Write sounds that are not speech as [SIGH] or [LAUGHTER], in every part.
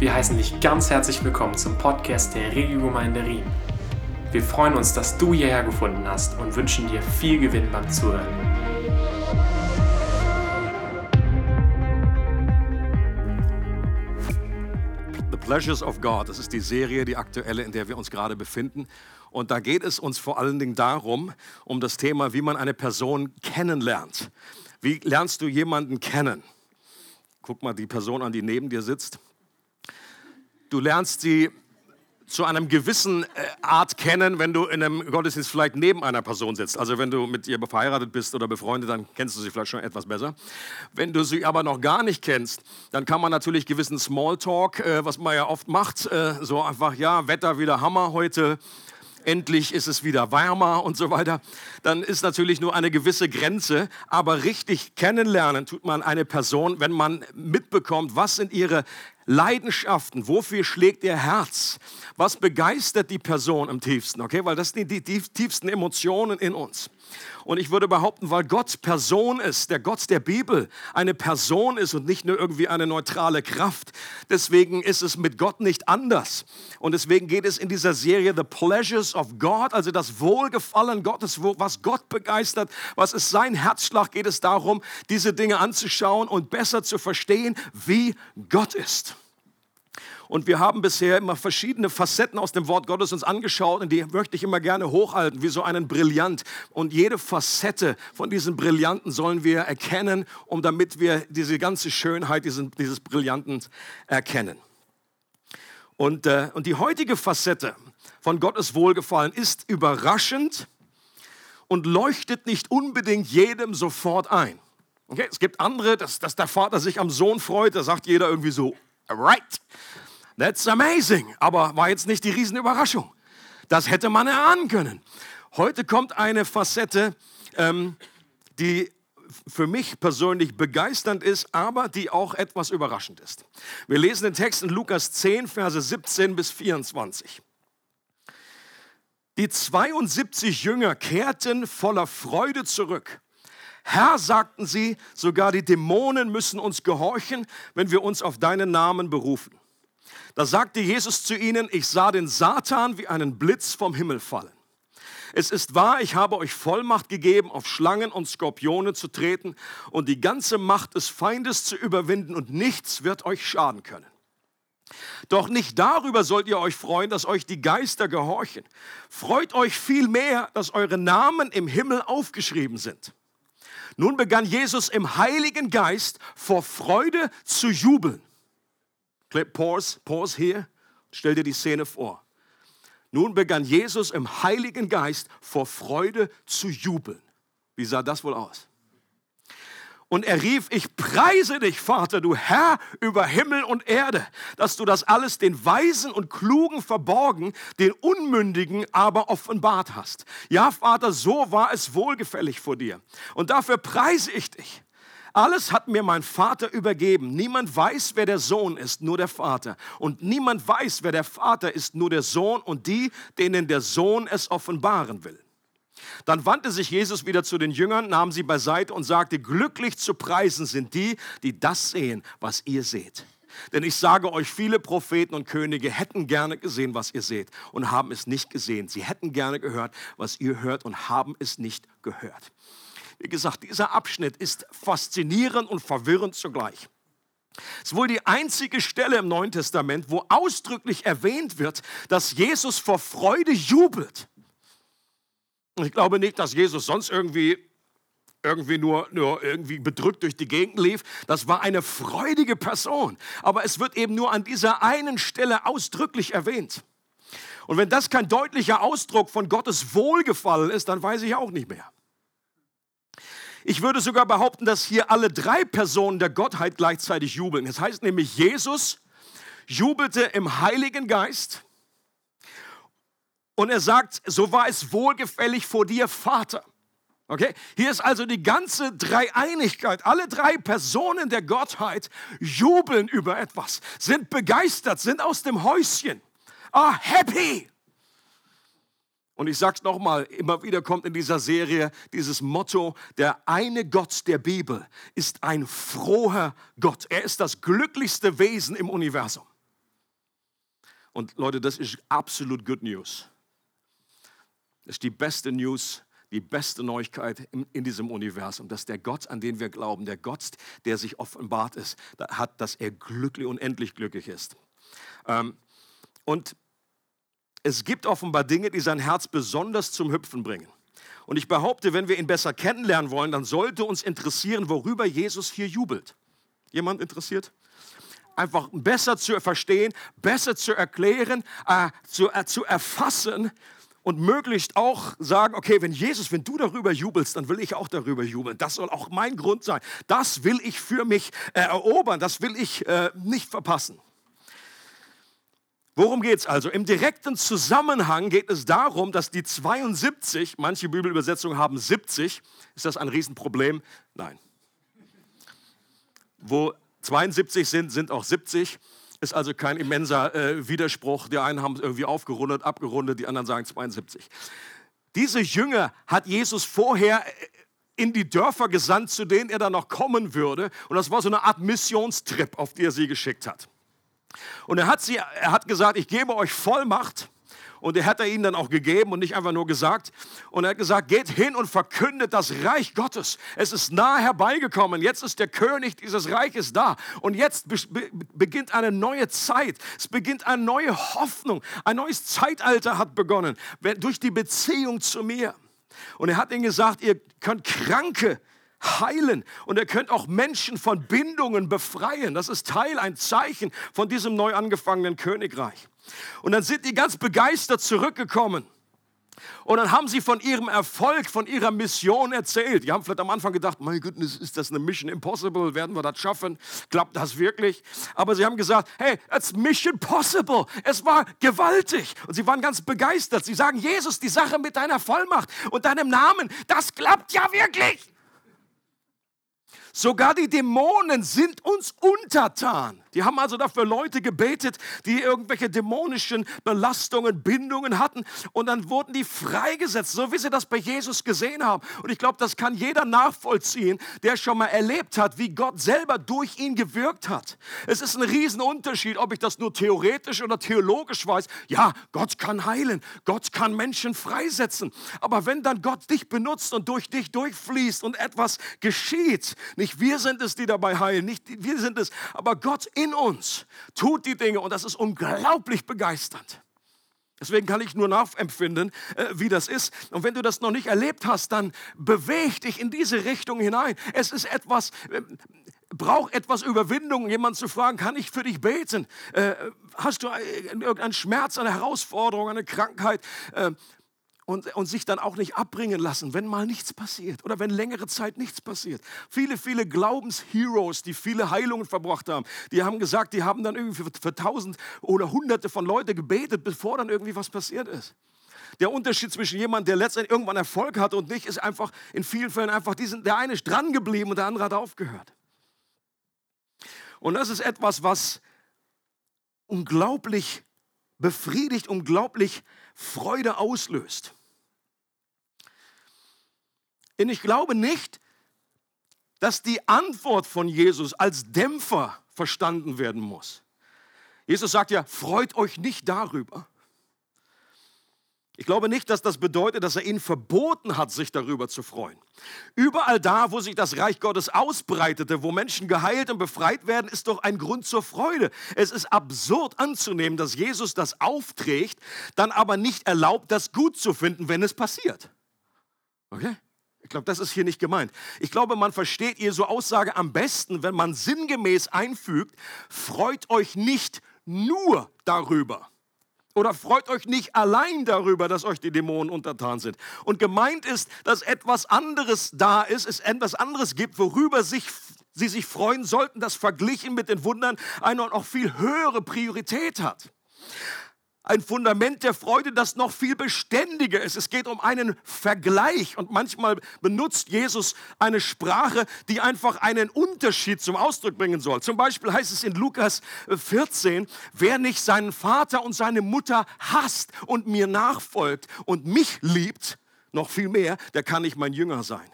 Wir heißen dich ganz herzlich willkommen zum Podcast der Regiogemeinde Riem. Wir freuen uns, dass du hierher gefunden hast und wünschen dir viel Gewinn beim Zuhören. The Pleasures of God, das ist die Serie, die aktuelle, in der wir uns gerade befinden. Und da geht es uns vor allen Dingen darum, um das Thema, wie man eine Person kennenlernt. Wie lernst du jemanden kennen? Guck mal die Person an, die neben dir sitzt. Du lernst sie zu einem gewissen äh, Art kennen, wenn du in einem Gottesdienst vielleicht neben einer Person sitzt. Also wenn du mit ihr verheiratet bist oder befreundet, dann kennst du sie vielleicht schon etwas besser. Wenn du sie aber noch gar nicht kennst, dann kann man natürlich gewissen Smalltalk, äh, was man ja oft macht, äh, so einfach, ja, Wetter wieder Hammer heute, endlich ist es wieder wärmer und so weiter, dann ist natürlich nur eine gewisse Grenze. Aber richtig kennenlernen tut man eine Person, wenn man mitbekommt, was sind ihre Leidenschaften, wofür schlägt ihr Herz? Was begeistert die Person am tiefsten? Okay, weil das sind die, die tiefsten Emotionen in uns. Und ich würde behaupten, weil Gott Person ist, der Gott der Bibel eine Person ist und nicht nur irgendwie eine neutrale Kraft, deswegen ist es mit Gott nicht anders. Und deswegen geht es in dieser Serie The Pleasures of God, also das Wohlgefallen Gottes, was Gott begeistert, was ist sein Herzschlag, geht es darum, diese Dinge anzuschauen und besser zu verstehen, wie Gott ist. Und wir haben bisher immer verschiedene Facetten aus dem Wort Gottes uns angeschaut und die möchte ich immer gerne hochhalten, wie so einen Brillant. Und jede Facette von diesen Brillanten sollen wir erkennen, um damit wir diese ganze Schönheit diesen, dieses Brillanten erkennen. Und, äh, und die heutige Facette von Gottes Wohlgefallen ist überraschend und leuchtet nicht unbedingt jedem sofort ein. Okay, es gibt andere, dass, dass der Vater sich am Sohn freut, da sagt jeder irgendwie so, right. That's amazing. Aber war jetzt nicht die Riesenüberraschung. Das hätte man erahnen können. Heute kommt eine Facette, ähm, die für mich persönlich begeisternd ist, aber die auch etwas überraschend ist. Wir lesen den Text in Lukas 10, Verse 17 bis 24. Die 72 Jünger kehrten voller Freude zurück. Herr, sagten sie, sogar die Dämonen müssen uns gehorchen, wenn wir uns auf deinen Namen berufen. Da sagte Jesus zu ihnen, ich sah den Satan wie einen Blitz vom Himmel fallen. Es ist wahr, ich habe euch Vollmacht gegeben, auf Schlangen und Skorpione zu treten und die ganze Macht des Feindes zu überwinden und nichts wird euch schaden können. Doch nicht darüber sollt ihr euch freuen, dass euch die Geister gehorchen. Freut euch vielmehr, dass eure Namen im Himmel aufgeschrieben sind. Nun begann Jesus im Heiligen Geist vor Freude zu jubeln. Pause, pause hier. Stell dir die Szene vor. Nun begann Jesus im Heiligen Geist vor Freude zu jubeln. Wie sah das wohl aus? Und er rief, ich preise dich, Vater, du Herr über Himmel und Erde, dass du das alles den Weisen und Klugen verborgen, den Unmündigen aber offenbart hast. Ja, Vater, so war es wohlgefällig vor dir. Und dafür preise ich dich. Alles hat mir mein Vater übergeben. Niemand weiß, wer der Sohn ist, nur der Vater. Und niemand weiß, wer der Vater ist, nur der Sohn und die, denen der Sohn es offenbaren will. Dann wandte sich Jesus wieder zu den Jüngern, nahm sie beiseite und sagte, glücklich zu preisen sind die, die das sehen, was ihr seht. Denn ich sage euch, viele Propheten und Könige hätten gerne gesehen, was ihr seht und haben es nicht gesehen. Sie hätten gerne gehört, was ihr hört und haben es nicht gehört. Wie gesagt, dieser Abschnitt ist faszinierend und verwirrend zugleich. Es ist wohl die einzige Stelle im Neuen Testament, wo ausdrücklich erwähnt wird, dass Jesus vor Freude jubelt. Ich glaube nicht, dass Jesus sonst irgendwie irgendwie nur, nur irgendwie bedrückt durch die Gegend lief. Das war eine freudige Person. Aber es wird eben nur an dieser einen Stelle ausdrücklich erwähnt. Und wenn das kein deutlicher Ausdruck von Gottes Wohlgefallen ist, dann weiß ich auch nicht mehr. Ich würde sogar behaupten, dass hier alle drei Personen der Gottheit gleichzeitig jubeln. Das heißt nämlich, Jesus jubelte im Heiligen Geist und er sagt, so war es wohlgefällig vor dir, Vater. Okay? Hier ist also die ganze Dreieinigkeit. Alle drei Personen der Gottheit jubeln über etwas, sind begeistert, sind aus dem Häuschen. Ah, happy. Und ich sage es nochmal, immer wieder kommt in dieser Serie dieses Motto, der eine Gott der Bibel ist ein froher Gott. Er ist das glücklichste Wesen im Universum. Und Leute, das ist absolut Good News. Das ist die beste News, die beste Neuigkeit in, in, diesem Universum, dass der Gott, an den wir glauben, der Gott, der sich offenbart ist, hat, dass er glücklich, unendlich glücklich ist. Ähm, und es gibt offenbar Dinge, die sein Herz besonders zum Hüpfen bringen. Und ich behaupte, wenn wir ihn besser kennenlernen wollen, dann sollte uns interessieren, worüber Jesus hier jubelt. Jemand interessiert? Einfach besser zu verstehen, besser zu erklären, äh, zu, äh, zu erfassen und möglichst auch sagen, okay, wenn Jesus, wenn du darüber jubelst, dann will ich auch darüber jubeln. Das soll auch mein Grund sein. Das will ich für mich äh, erobern, das will ich äh, nicht verpassen. Worum geht es also? Im direkten Zusammenhang geht es darum, dass die 72, manche Bibelübersetzungen haben 70, ist das ein Riesenproblem? Nein. Wo 72 sind, sind auch 70. Ist also kein immenser äh, Widerspruch. Die einen haben es irgendwie aufgerundet, abgerundet, die anderen sagen 72. Diese Jünger hat Jesus vorher äh, in die Dörfer gesandt, zu denen er dann noch kommen würde. Und das war so eine Art Missionstrip, auf die er sie geschickt hat. Und er hat, sie, er hat gesagt, ich gebe euch Vollmacht. Und er hat er ihnen dann auch gegeben und nicht einfach nur gesagt. Und er hat gesagt, geht hin und verkündet das Reich Gottes. Es ist nahe herbeigekommen. Jetzt ist der König dieses Reiches da. Und jetzt beginnt eine neue Zeit. Es beginnt eine neue Hoffnung. Ein neues Zeitalter hat begonnen durch die Beziehung zu mir. Und er hat ihnen gesagt, ihr könnt Kranke heilen und ihr könnt auch Menschen von Bindungen befreien. Das ist Teil, ein Zeichen von diesem neu angefangenen Königreich. Und dann sind die ganz begeistert zurückgekommen. Und dann haben sie von ihrem Erfolg, von ihrer Mission erzählt. Die haben vielleicht am Anfang gedacht, mein Gott, ist das eine Mission impossible? Werden wir das schaffen? Klappt das wirklich? Aber sie haben gesagt, hey, it's mission possible. Es war gewaltig. Und sie waren ganz begeistert. Sie sagen, Jesus, die Sache mit deiner Vollmacht und deinem Namen, das klappt ja wirklich. Sogar die Dämonen sind uns untertan. Die haben also dafür Leute gebetet, die irgendwelche dämonischen Belastungen, Bindungen hatten. Und dann wurden die freigesetzt, so wie sie das bei Jesus gesehen haben. Und ich glaube, das kann jeder nachvollziehen, der schon mal erlebt hat, wie Gott selber durch ihn gewirkt hat. Es ist ein Riesenunterschied, ob ich das nur theoretisch oder theologisch weiß. Ja, Gott kann heilen. Gott kann Menschen freisetzen. Aber wenn dann Gott dich benutzt und durch dich durchfließt und etwas geschieht, nicht wir sind es, die dabei heilen, nicht wir sind es, aber Gott in uns tut die Dinge und das ist unglaublich begeisternd. Deswegen kann ich nur nachempfinden, äh, wie das ist. Und wenn du das noch nicht erlebt hast, dann beweg dich in diese Richtung hinein. Es ist etwas, äh, braucht etwas Überwindung, jemanden zu fragen, kann ich für dich beten? Äh, hast du irgendeinen Schmerz, eine Herausforderung, eine Krankheit? Und, und sich dann auch nicht abbringen lassen, wenn mal nichts passiert oder wenn längere Zeit nichts passiert. Viele, viele Glaubensheroes, die viele Heilungen verbracht haben, die haben gesagt, die haben dann irgendwie für, für tausend oder hunderte von Leuten gebetet, bevor dann irgendwie was passiert ist. Der Unterschied zwischen jemandem, der letztendlich irgendwann Erfolg hatte und nicht, ist einfach in vielen Fällen einfach, diesen, der eine ist dran geblieben und der andere hat aufgehört. Und das ist etwas, was unglaublich befriedigt, unglaublich Freude auslöst. Denn ich glaube nicht, dass die Antwort von Jesus als Dämpfer verstanden werden muss. Jesus sagt ja, freut euch nicht darüber. Ich glaube nicht, dass das bedeutet, dass er ihnen verboten hat, sich darüber zu freuen. Überall da, wo sich das Reich Gottes ausbreitete, wo Menschen geheilt und befreit werden, ist doch ein Grund zur Freude. Es ist absurd anzunehmen, dass Jesus das aufträgt, dann aber nicht erlaubt, das gut zu finden, wenn es passiert. Okay? Ich glaube, das ist hier nicht gemeint. Ich glaube, man versteht Ihre Aussage am besten, wenn man sinngemäß einfügt, freut euch nicht nur darüber. Oder freut euch nicht allein darüber, dass euch die Dämonen untertan sind. Und gemeint ist, dass etwas anderes da ist, es etwas anderes gibt, worüber sich, sie sich freuen sollten, das verglichen mit den Wundern eine noch viel höhere Priorität hat ein Fundament der Freude, das noch viel beständiger ist. Es geht um einen Vergleich und manchmal benutzt Jesus eine Sprache, die einfach einen Unterschied zum Ausdruck bringen soll. Zum Beispiel heißt es in Lukas 14, wer nicht seinen Vater und seine Mutter hasst und mir nachfolgt und mich liebt, noch viel mehr, der kann nicht mein Jünger sein.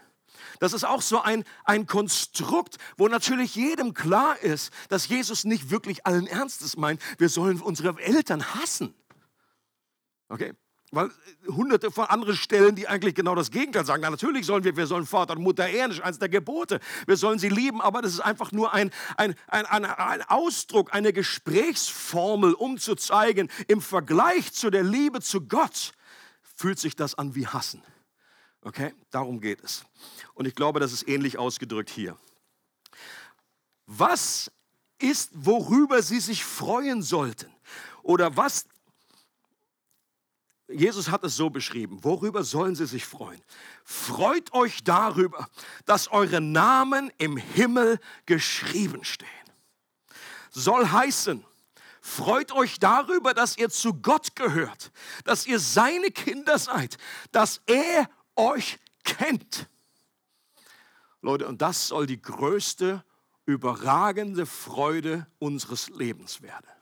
Das ist auch so ein, ein Konstrukt, wo natürlich jedem klar ist, dass Jesus nicht wirklich allen Ernstes meint, wir sollen unsere Eltern hassen. Okay? Weil äh, hunderte von anderen Stellen, die eigentlich genau das Gegenteil sagen. Na, natürlich sollen wir, wir sollen Vater und Mutter ehren, das ist eines der Gebote. Wir sollen sie lieben, aber das ist einfach nur ein, ein, ein, ein, ein Ausdruck, eine Gesprächsformel, um zu zeigen, im Vergleich zu der Liebe zu Gott fühlt sich das an wie Hassen. Okay, darum geht es. Und ich glaube, das ist ähnlich ausgedrückt hier. Was ist, worüber Sie sich freuen sollten? Oder was Jesus hat es so beschrieben. Worüber sollen sie sich freuen? Freut euch darüber, dass eure Namen im Himmel geschrieben stehen. Soll heißen, freut euch darüber, dass ihr zu Gott gehört, dass ihr seine Kinder seid, dass er euch kennt. Leute, und das soll die größte, überragende Freude unseres Lebens werden.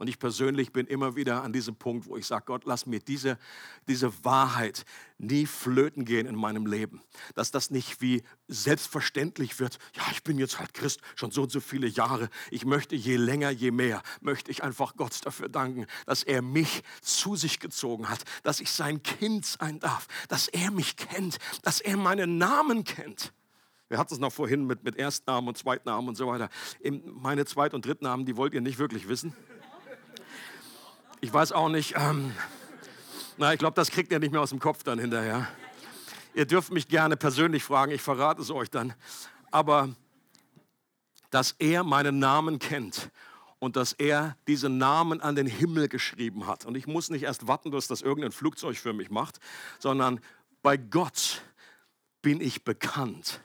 Und ich persönlich bin immer wieder an diesem Punkt, wo ich sage, Gott, lass mir diese, diese Wahrheit nie flöten gehen in meinem Leben. Dass das nicht wie selbstverständlich wird. Ja, ich bin jetzt halt Christ, schon so und so viele Jahre. Ich möchte je länger, je mehr, möchte ich einfach Gott dafür danken, dass er mich zu sich gezogen hat, dass ich sein Kind sein darf, dass er mich kennt, dass er meinen Namen kennt. Wir hatten es noch vorhin mit, mit Erstnamen und Zweitnamen und so weiter. Meine Zweit- und Drittnamen, die wollt ihr nicht wirklich wissen. Ich weiß auch nicht, ähm, na, ich glaube, das kriegt ihr nicht mehr aus dem Kopf dann hinterher. Ihr dürft mich gerne persönlich fragen, ich verrate es euch dann. Aber dass er meinen Namen kennt und dass er diesen Namen an den Himmel geschrieben hat. Und ich muss nicht erst warten, dass das irgendein Flugzeug für mich macht, sondern bei Gott bin ich bekannt.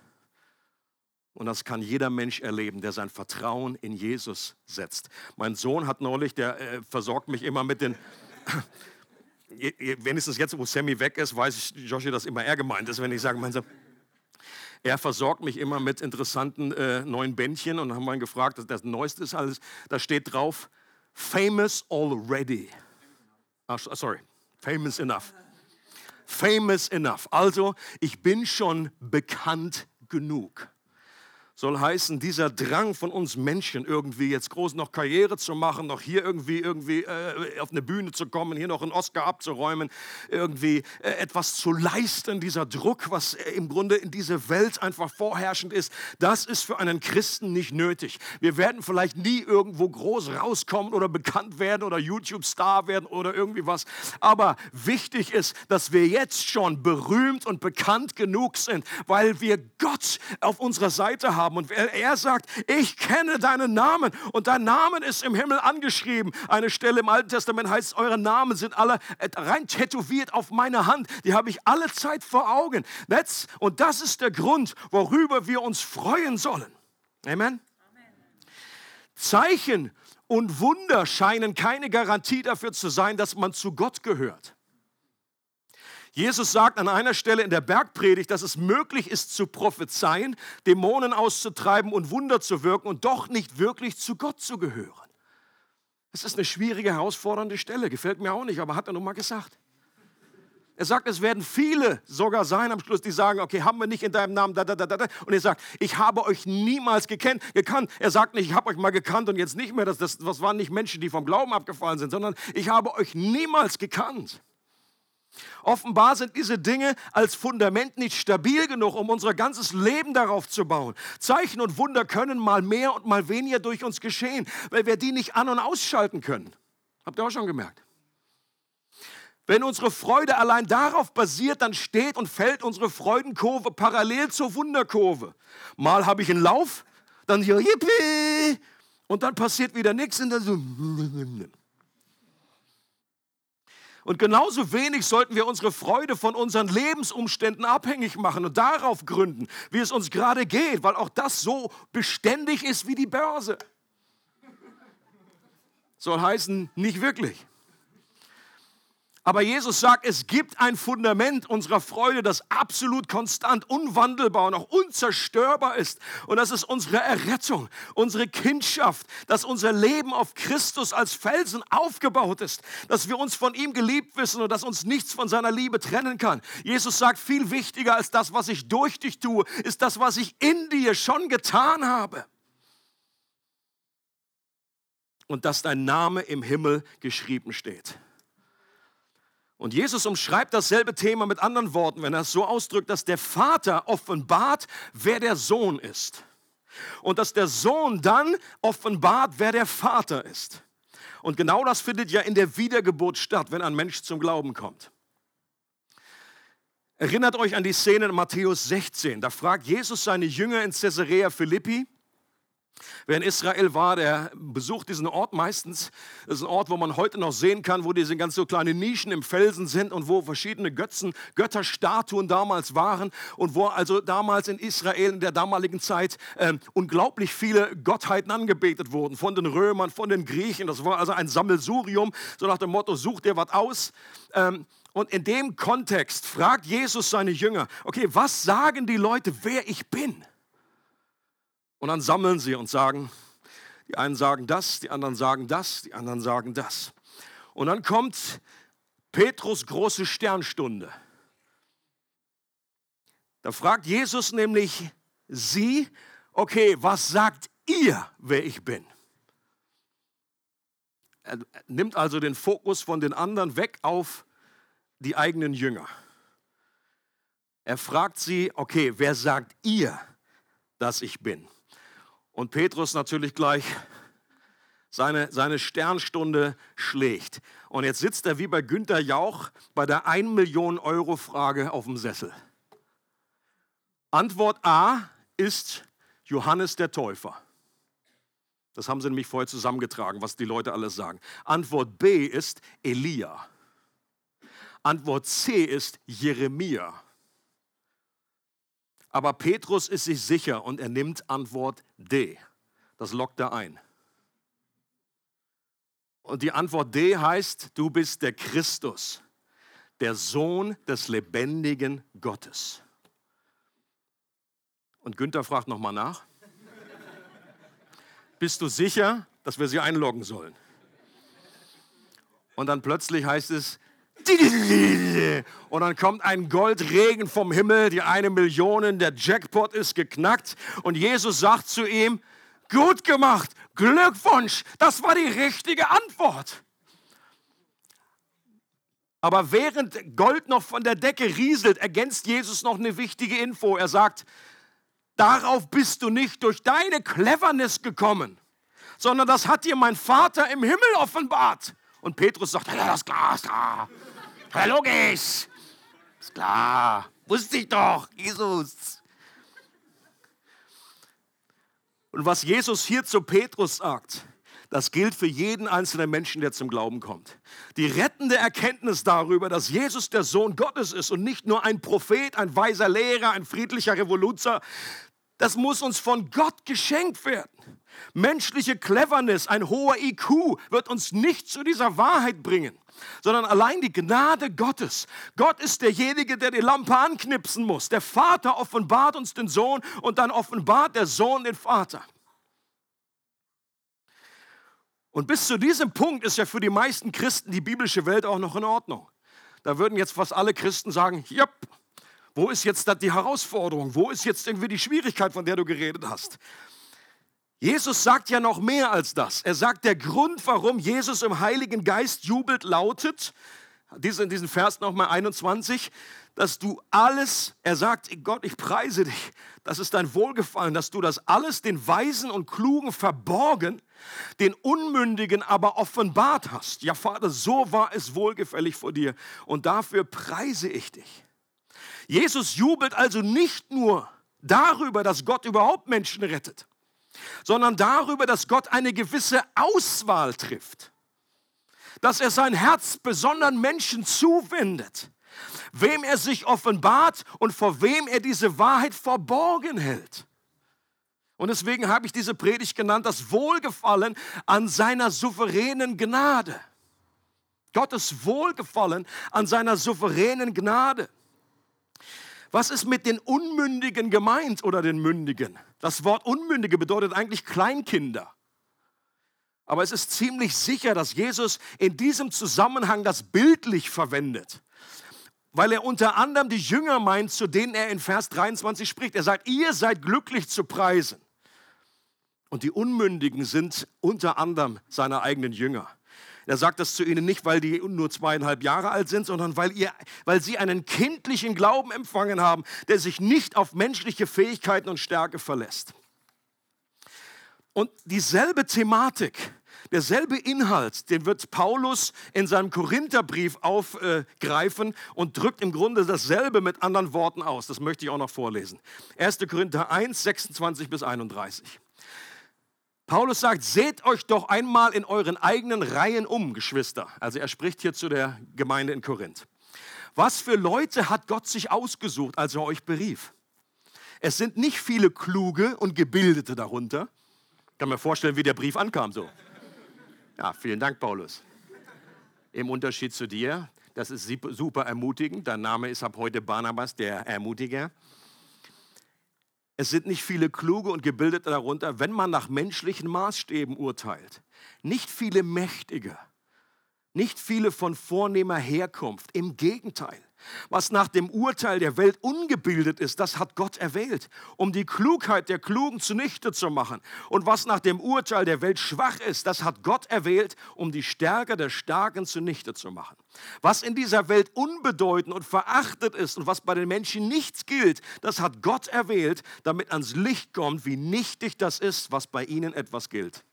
Und das kann jeder Mensch erleben, der sein Vertrauen in Jesus setzt. Mein Sohn hat neulich, der äh, versorgt mich immer mit den, [LAUGHS] wenigstens jetzt, wo Sammy weg ist, weiß ich, Joshi, dass immer er gemeint ist, wenn ich sage, mein Sohn, er versorgt mich immer mit interessanten äh, neuen Bändchen und haben wir ihn gefragt, das, das Neueste ist alles, da steht drauf, famous already. Ah, sorry, famous enough. Famous enough. Also, ich bin schon bekannt genug soll heißen, dieser Drang von uns Menschen irgendwie jetzt groß noch Karriere zu machen, noch hier irgendwie irgendwie äh, auf eine Bühne zu kommen, hier noch einen Oscar abzuräumen, irgendwie äh, etwas zu leisten, dieser Druck, was äh, im Grunde in dieser Welt einfach vorherrschend ist, das ist für einen Christen nicht nötig. Wir werden vielleicht nie irgendwo groß rauskommen oder bekannt werden oder YouTube-Star werden oder irgendwie was, aber wichtig ist, dass wir jetzt schon berühmt und bekannt genug sind, weil wir Gott auf unserer Seite haben haben. Und er sagt, ich kenne deinen Namen und dein Name ist im Himmel angeschrieben. Eine Stelle im Alten Testament heißt, eure Namen sind alle rein tätowiert auf meine Hand. Die habe ich alle Zeit vor Augen. That's, und das ist der Grund, worüber wir uns freuen sollen. Amen. Amen. Zeichen und Wunder scheinen keine Garantie dafür zu sein, dass man zu Gott gehört. Jesus sagt an einer Stelle in der Bergpredigt, dass es möglich ist zu prophezeien, Dämonen auszutreiben und Wunder zu wirken und doch nicht wirklich zu Gott zu gehören. Das ist eine schwierige, herausfordernde Stelle. Gefällt mir auch nicht, aber hat er nun mal gesagt. Er sagt, es werden viele sogar sein am Schluss, die sagen, okay, haben wir nicht in deinem Namen, da, da, da, da. Und er sagt, ich habe euch niemals gekannt, gekannt. Er sagt nicht, ich habe euch mal gekannt und jetzt nicht mehr. Das, das, das waren nicht Menschen, die vom Glauben abgefallen sind, sondern ich habe euch niemals gekannt. Offenbar sind diese Dinge als Fundament nicht stabil genug, um unser ganzes Leben darauf zu bauen. Zeichen und Wunder können mal mehr und mal weniger durch uns geschehen, weil wir die nicht an- und ausschalten können. Habt ihr auch schon gemerkt? Wenn unsere Freude allein darauf basiert, dann steht und fällt unsere Freudenkurve parallel zur Wunderkurve. Mal habe ich einen Lauf, dann hier, yippie, und dann passiert wieder nichts und dann so. Und genauso wenig sollten wir unsere Freude von unseren Lebensumständen abhängig machen und darauf gründen, wie es uns gerade geht, weil auch das so beständig ist wie die Börse. Soll heißen, nicht wirklich. Aber Jesus sagt, es gibt ein Fundament unserer Freude, das absolut konstant, unwandelbar und auch unzerstörbar ist. Und das ist unsere Errettung, unsere Kindschaft, dass unser Leben auf Christus als Felsen aufgebaut ist, dass wir uns von ihm geliebt wissen und dass uns nichts von seiner Liebe trennen kann. Jesus sagt, viel wichtiger als das, was ich durch dich tue, ist das, was ich in dir schon getan habe. Und dass dein Name im Himmel geschrieben steht. Und Jesus umschreibt dasselbe Thema mit anderen Worten, wenn er es so ausdrückt, dass der Vater offenbart, wer der Sohn ist. Und dass der Sohn dann offenbart, wer der Vater ist. Und genau das findet ja in der Wiedergeburt statt, wenn ein Mensch zum Glauben kommt. Erinnert euch an die Szene in Matthäus 16. Da fragt Jesus seine Jünger in Caesarea Philippi, Wer in Israel war, der besucht diesen Ort meistens. Das ist ein Ort, wo man heute noch sehen kann, wo diese ganz so kleine Nischen im Felsen sind und wo verschiedene Götzen, Götterstatuen damals waren und wo also damals in Israel in der damaligen Zeit äh, unglaublich viele Gottheiten angebetet wurden. Von den Römern, von den Griechen. Das war also ein Sammelsurium, so nach dem Motto, such dir was aus. Ähm, und in dem Kontext fragt Jesus seine Jünger, okay, was sagen die Leute, wer ich bin? Und dann sammeln sie und sagen, die einen sagen das, die anderen sagen das, die anderen sagen das. Und dann kommt Petrus große Sternstunde. Da fragt Jesus nämlich sie, okay, was sagt ihr, wer ich bin? Er nimmt also den Fokus von den anderen weg auf die eigenen Jünger. Er fragt sie, okay, wer sagt ihr, dass ich bin? Und Petrus natürlich gleich seine, seine Sternstunde schlägt. Und jetzt sitzt er wie bei Günter Jauch bei der 1 Million Euro Frage auf dem Sessel. Antwort A ist Johannes der Täufer. Das haben sie nämlich vorher zusammengetragen, was die Leute alles sagen. Antwort B ist Elia. Antwort C ist Jeremia. Aber Petrus ist sich sicher und er nimmt Antwort D. Das lockt er ein. Und die Antwort D heißt, du bist der Christus, der Sohn des lebendigen Gottes. Und Günther fragt nochmal nach. Bist du sicher, dass wir sie einloggen sollen? Und dann plötzlich heißt es, [LAUGHS] und dann kommt ein Goldregen vom Himmel, die eine Million, der Jackpot ist geknackt. Und Jesus sagt zu ihm, gut gemacht, Glückwunsch, das war die richtige Antwort. Aber während Gold noch von der Decke rieselt, ergänzt Jesus noch eine wichtige Info. Er sagt, darauf bist du nicht durch deine Cleverness gekommen, sondern das hat dir mein Vater im Himmel offenbart. Und Petrus sagt, ja, das klar, ist klar. Ja, logisch. Ist klar. Wusste ich doch. Jesus. Und was Jesus hier zu Petrus sagt, das gilt für jeden einzelnen Menschen, der zum Glauben kommt. Die rettende Erkenntnis darüber, dass Jesus der Sohn Gottes ist und nicht nur ein Prophet, ein weiser Lehrer, ein friedlicher Revoluzer, das muss uns von Gott geschenkt werden. Menschliche Cleverness, ein hoher IQ wird uns nicht zu dieser Wahrheit bringen sondern allein die Gnade Gottes. Gott ist derjenige, der die Lampe anknipsen muss. Der Vater offenbart uns den Sohn und dann offenbart der Sohn den Vater. Und bis zu diesem Punkt ist ja für die meisten Christen die biblische Welt auch noch in Ordnung. Da würden jetzt fast alle Christen sagen, ja, wo ist jetzt die Herausforderung? Wo ist jetzt irgendwie die Schwierigkeit, von der du geredet hast? Jesus sagt ja noch mehr als das. Er sagt, der Grund, warum Jesus im Heiligen Geist jubelt, lautet, in diesem Vers nochmal 21, dass du alles, er sagt, Gott, ich preise dich, das ist dein Wohlgefallen, dass du das alles den Weisen und Klugen verborgen, den Unmündigen aber offenbart hast. Ja, Vater, so war es wohlgefällig vor dir und dafür preise ich dich. Jesus jubelt also nicht nur darüber, dass Gott überhaupt Menschen rettet, sondern darüber, dass Gott eine gewisse Auswahl trifft, dass er sein Herz besonderen Menschen zuwendet, wem er sich offenbart und vor wem er diese Wahrheit verborgen hält. Und deswegen habe ich diese Predigt genannt, das Wohlgefallen an seiner souveränen Gnade. Gottes Wohlgefallen an seiner souveränen Gnade. Was ist mit den Unmündigen gemeint oder den Mündigen? Das Wort Unmündige bedeutet eigentlich Kleinkinder. Aber es ist ziemlich sicher, dass Jesus in diesem Zusammenhang das bildlich verwendet, weil er unter anderem die Jünger meint, zu denen er in Vers 23 spricht. Er sagt, ihr seid glücklich zu preisen. Und die Unmündigen sind unter anderem seine eigenen Jünger. Er sagt das zu ihnen nicht, weil die nur zweieinhalb Jahre alt sind, sondern weil, ihr, weil sie einen kindlichen Glauben empfangen haben, der sich nicht auf menschliche Fähigkeiten und Stärke verlässt. Und dieselbe Thematik, derselbe Inhalt, den wird Paulus in seinem Korintherbrief aufgreifen und drückt im Grunde dasselbe mit anderen Worten aus. Das möchte ich auch noch vorlesen. 1. Korinther 1, 26 bis 31. Paulus sagt, seht euch doch einmal in euren eigenen Reihen um, Geschwister. Also er spricht hier zu der Gemeinde in Korinth. Was für Leute hat Gott sich ausgesucht, als er euch berief? Es sind nicht viele kluge und gebildete darunter. Ich kann mir vorstellen, wie der Brief ankam so. Ja, vielen Dank, Paulus. Im Unterschied zu dir, das ist super ermutigend. Dein Name ist ab heute Barnabas, der Ermutiger. Es sind nicht viele kluge und gebildete darunter, wenn man nach menschlichen Maßstäben urteilt. Nicht viele Mächtige, nicht viele von vornehmer Herkunft. Im Gegenteil. Was nach dem Urteil der Welt ungebildet ist, das hat Gott erwählt, um die Klugheit der Klugen zunichte zu machen. Und was nach dem Urteil der Welt schwach ist, das hat Gott erwählt, um die Stärke der Starken zunichte zu machen. Was in dieser Welt unbedeutend und verachtet ist und was bei den Menschen nichts gilt, das hat Gott erwählt, damit ans Licht kommt, wie nichtig das ist, was bei ihnen etwas gilt.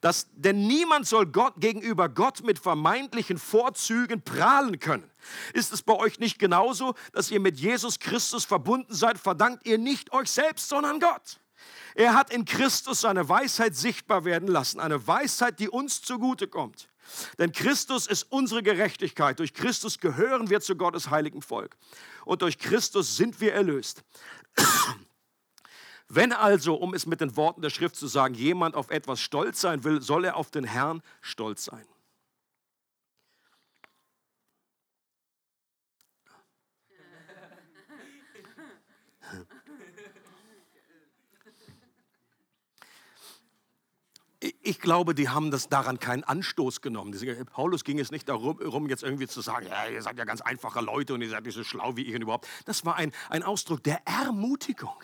Das, denn niemand soll Gott gegenüber Gott mit vermeintlichen Vorzügen prahlen können. Ist es bei euch nicht genauso, dass ihr mit Jesus Christus verbunden seid, verdankt ihr nicht euch selbst, sondern Gott. Er hat in Christus seine Weisheit sichtbar werden lassen, eine Weisheit, die uns zugute kommt. Denn Christus ist unsere Gerechtigkeit. Durch Christus gehören wir zu Gottes heiligen Volk. Und durch Christus sind wir erlöst. Wenn also, um es mit den Worten der Schrift zu sagen, jemand auf etwas stolz sein will, soll er auf den Herrn stolz sein. Ich glaube, die haben das daran keinen Anstoß genommen. Paulus ging es nicht darum, jetzt irgendwie zu sagen, ja, ihr seid ja ganz einfache Leute und ihr seid nicht so schlau wie ich und überhaupt. Das war ein, ein Ausdruck der Ermutigung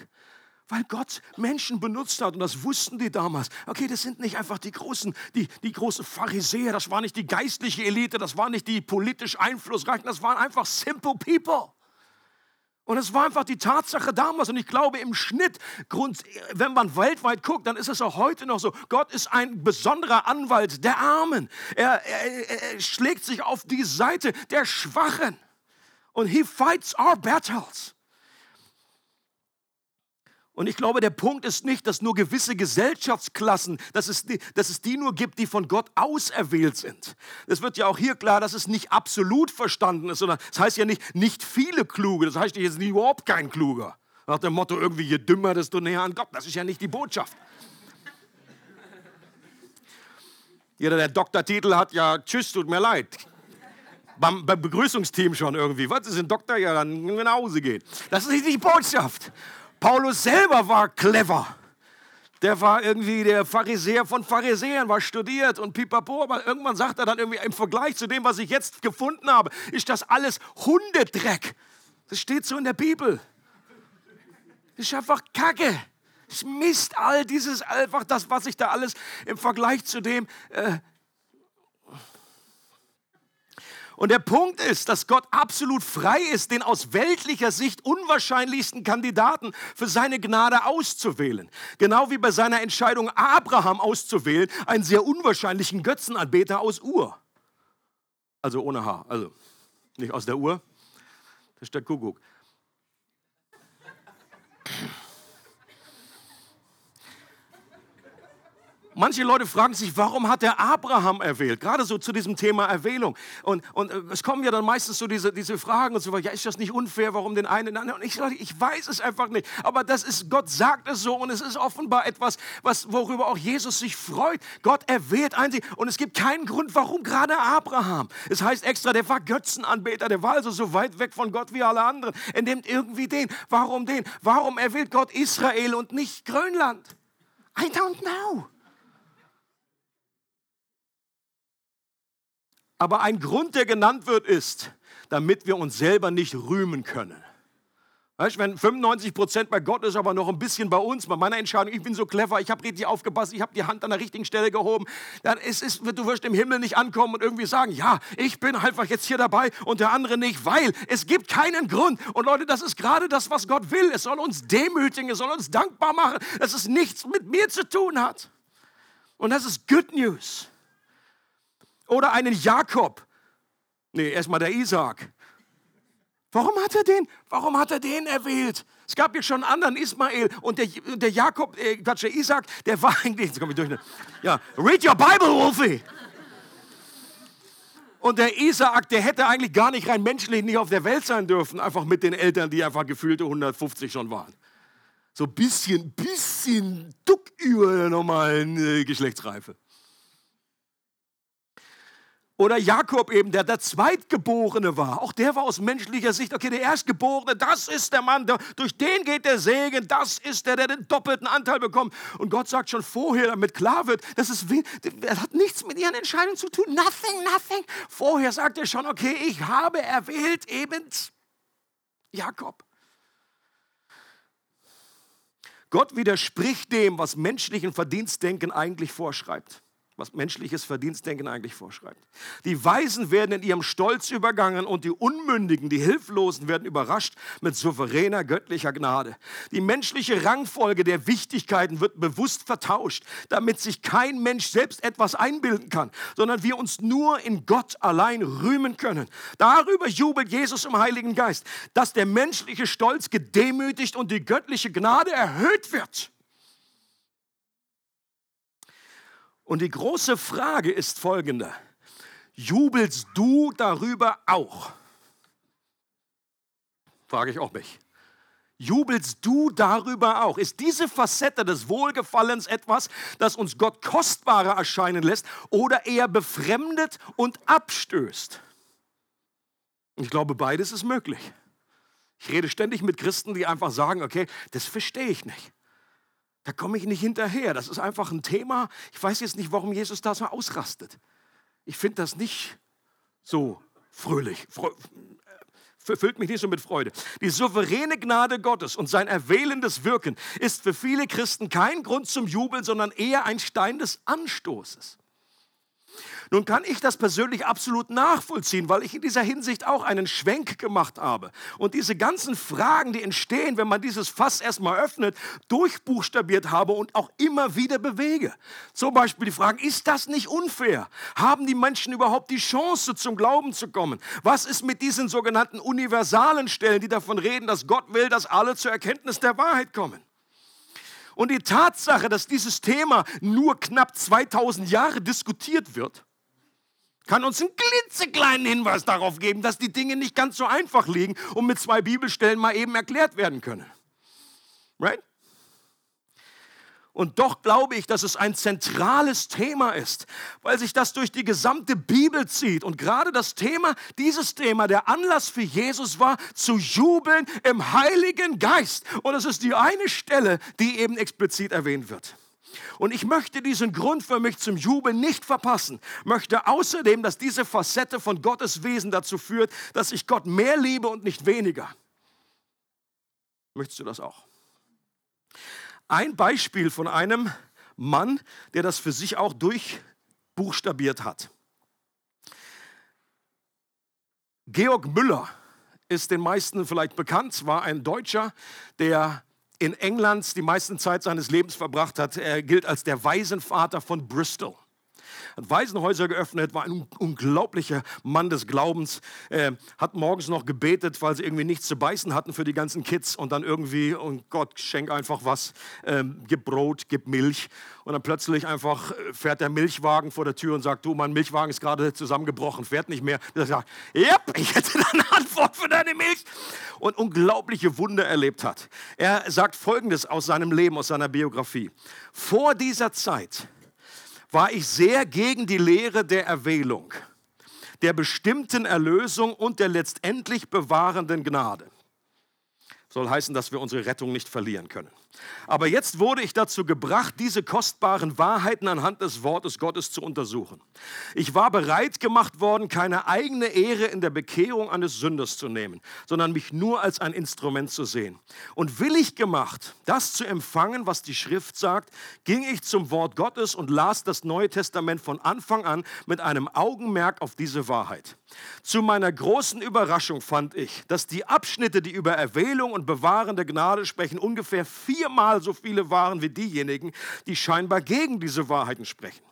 weil Gott Menschen benutzt hat und das wussten die damals. Okay, das sind nicht einfach die großen, die, die großen Pharisäer, das war nicht die geistliche Elite, das war nicht die politisch Einflussreichen, das waren einfach simple people. Und es war einfach die Tatsache damals. Und ich glaube, im Schnitt, wenn man weltweit guckt, dann ist es auch heute noch so. Gott ist ein besonderer Anwalt der Armen. Er, er, er schlägt sich auf die Seite der Schwachen. Und he fights our battles. Und ich glaube, der Punkt ist nicht, dass nur gewisse Gesellschaftsklassen, dass es, die, dass es die nur gibt, die von Gott auserwählt sind. Es wird ja auch hier klar, dass es nicht absolut verstanden ist, sondern das heißt ja nicht, nicht viele Kluge, das heißt jetzt überhaupt kein Kluger. Nach dem Motto, irgendwie je dümmer, desto näher an Gott. Das ist ja nicht die Botschaft. Jeder, der Doktortitel hat, ja, tschüss, tut mir leid. Beim, beim Begrüßungsteam schon irgendwie. Was ist ein Doktor? Ja, dann nach Hause gehen. Das ist nicht die Botschaft. Paulus selber war clever. Der war irgendwie der Pharisäer von Pharisäern, war studiert und pipapo, aber irgendwann sagt er dann irgendwie im Vergleich zu dem, was ich jetzt gefunden habe, ist das alles Hundedreck. Das steht so in der Bibel. Das ist einfach Kacke. Ist Mist, all dieses, einfach das, was ich da alles im Vergleich zu dem äh, und der Punkt ist, dass Gott absolut frei ist, den aus weltlicher Sicht unwahrscheinlichsten Kandidaten für seine Gnade auszuwählen. Genau wie bei seiner Entscheidung, Abraham auszuwählen, einen sehr unwahrscheinlichen Götzenanbeter aus Ur. Also ohne Haar, also nicht aus der Uhr, das ist der Kuckuck. Manche Leute fragen sich, warum hat er Abraham erwählt? Gerade so zu diesem Thema Erwählung. Und, und äh, es kommen ja dann meistens so diese, diese Fragen und so weiter. Ja, ist das nicht unfair? Warum den einen? Und ich sage, ich weiß es einfach nicht. Aber das ist, Gott sagt es so und es ist offenbar etwas, was, worüber auch Jesus sich freut. Gott erwählt einen und es gibt keinen Grund, warum gerade Abraham. Es heißt extra, der war Götzenanbeter, der war also so weit weg von Gott wie alle anderen. Er nimmt irgendwie den. Warum den? Warum erwählt Gott Israel und nicht Grönland? I don't know. Aber ein Grund, der genannt wird, ist, damit wir uns selber nicht rühmen können. Weißt, wenn 95 Prozent bei Gott ist, aber noch ein bisschen bei uns, bei meiner Entscheidung, ich bin so clever, ich habe richtig aufgepasst, ich habe die Hand an der richtigen Stelle gehoben, dann ist es, du wirst im Himmel nicht ankommen und irgendwie sagen, ja, ich bin einfach jetzt hier dabei und der andere nicht, weil es gibt keinen Grund. Und Leute, das ist gerade das, was Gott will. Es soll uns demütigen, es soll uns dankbar machen, dass es nichts mit mir zu tun hat. Und das ist Good News. Oder einen Jakob. Nee, erstmal der Isaac. Warum hat er den? Warum hat er den erwählt? Es gab ja schon einen anderen Ismael und der, der Jakob, äh, Quatsch, der Isaac, der war [LAUGHS] eigentlich, jetzt komme ich durch. Ne? Ja, read your Bible, Wolfie. Und der Isaac, der hätte eigentlich gar nicht rein menschlich nicht auf der Welt sein dürfen, einfach mit den Eltern, die einfach gefühlte 150 schon waren. So ein bisschen, bisschen duck über der normalen äh, Geschlechtsreife. Oder Jakob eben, der der Zweitgeborene war. Auch der war aus menschlicher Sicht, okay, der Erstgeborene, das ist der Mann, der, durch den geht der Segen, das ist der, der den doppelten Anteil bekommt. Und Gott sagt schon vorher, damit klar wird, das, ist, das hat nichts mit ihren Entscheidungen zu tun. Nothing, nothing. Vorher sagt er schon, okay, ich habe erwählt eben Jakob. Gott widerspricht dem, was menschlichen Verdienstdenken eigentlich vorschreibt was menschliches Verdienstdenken eigentlich vorschreibt. Die Weisen werden in ihrem Stolz übergangen und die Unmündigen, die Hilflosen werden überrascht mit souveräner göttlicher Gnade. Die menschliche Rangfolge der Wichtigkeiten wird bewusst vertauscht, damit sich kein Mensch selbst etwas einbilden kann, sondern wir uns nur in Gott allein rühmen können. Darüber jubelt Jesus im Heiligen Geist, dass der menschliche Stolz gedemütigt und die göttliche Gnade erhöht wird. Und die große Frage ist folgende. Jubelst du darüber auch? Frage ich auch mich. Jubelst du darüber auch? Ist diese Facette des Wohlgefallens etwas, das uns Gott kostbarer erscheinen lässt oder eher befremdet und abstößt? Ich glaube, beides ist möglich. Ich rede ständig mit Christen, die einfach sagen, okay, das verstehe ich nicht. Da komme ich nicht hinterher. Das ist einfach ein Thema. Ich weiß jetzt nicht, warum Jesus da so ausrastet. Ich finde das nicht so fröhlich. Füllt mich nicht so mit Freude. Die souveräne Gnade Gottes und sein erwählendes Wirken ist für viele Christen kein Grund zum Jubeln, sondern eher ein Stein des Anstoßes. Nun kann ich das persönlich absolut nachvollziehen, weil ich in dieser Hinsicht auch einen Schwenk gemacht habe. Und diese ganzen Fragen, die entstehen, wenn man dieses Fass erstmal öffnet, durchbuchstabiert habe und auch immer wieder bewege. Zum Beispiel die Fragen, ist das nicht unfair? Haben die Menschen überhaupt die Chance, zum Glauben zu kommen? Was ist mit diesen sogenannten universalen Stellen, die davon reden, dass Gott will, dass alle zur Erkenntnis der Wahrheit kommen? Und die Tatsache, dass dieses Thema nur knapp 2000 Jahre diskutiert wird, kann uns einen klitzekleinen Hinweis darauf geben, dass die Dinge nicht ganz so einfach liegen und mit zwei Bibelstellen mal eben erklärt werden können. Right? Und doch glaube ich, dass es ein zentrales Thema ist, weil sich das durch die gesamte Bibel zieht. Und gerade das Thema, dieses Thema, der Anlass für Jesus war, zu jubeln im Heiligen Geist. Und es ist die eine Stelle, die eben explizit erwähnt wird. Und ich möchte diesen Grund für mich zum Jubeln nicht verpassen. Möchte außerdem, dass diese Facette von Gottes Wesen dazu führt, dass ich Gott mehr liebe und nicht weniger. Möchtest du das auch? Ein Beispiel von einem Mann, der das für sich auch durchbuchstabiert hat. Georg Müller ist den meisten vielleicht bekannt, war ein Deutscher, der in England die meiste Zeit seines Lebens verbracht hat. Er gilt als der Waisenvater von Bristol. Hat Waisenhäuser geöffnet, war ein unglaublicher Mann des Glaubens, äh, hat morgens noch gebetet, weil sie irgendwie nichts zu beißen hatten für die ganzen Kids und dann irgendwie, und Gott, schenk einfach was, äh, gib Brot, gib Milch. Und dann plötzlich einfach äh, fährt der Milchwagen vor der Tür und sagt, du, mein Milchwagen ist gerade zusammengebrochen, fährt nicht mehr. Er sagt, ja, ich hätte eine Antwort für deine Milch. Und unglaubliche Wunder erlebt hat. Er sagt Folgendes aus seinem Leben, aus seiner Biografie. Vor dieser Zeit war ich sehr gegen die Lehre der Erwählung, der bestimmten Erlösung und der letztendlich bewahrenden Gnade. Soll heißen, dass wir unsere Rettung nicht verlieren können. Aber jetzt wurde ich dazu gebracht, diese kostbaren Wahrheiten anhand des Wortes Gottes zu untersuchen. Ich war bereit gemacht worden, keine eigene Ehre in der Bekehrung eines Sünders zu nehmen, sondern mich nur als ein Instrument zu sehen. Und willig gemacht, das zu empfangen, was die Schrift sagt, ging ich zum Wort Gottes und las das Neue Testament von Anfang an mit einem Augenmerk auf diese Wahrheit. Zu meiner großen Überraschung fand ich, dass die Abschnitte, die über Erwählung und bewahrende Gnade sprechen, ungefähr vier viermal so viele waren wie diejenigen, die scheinbar gegen diese Wahrheiten sprechen.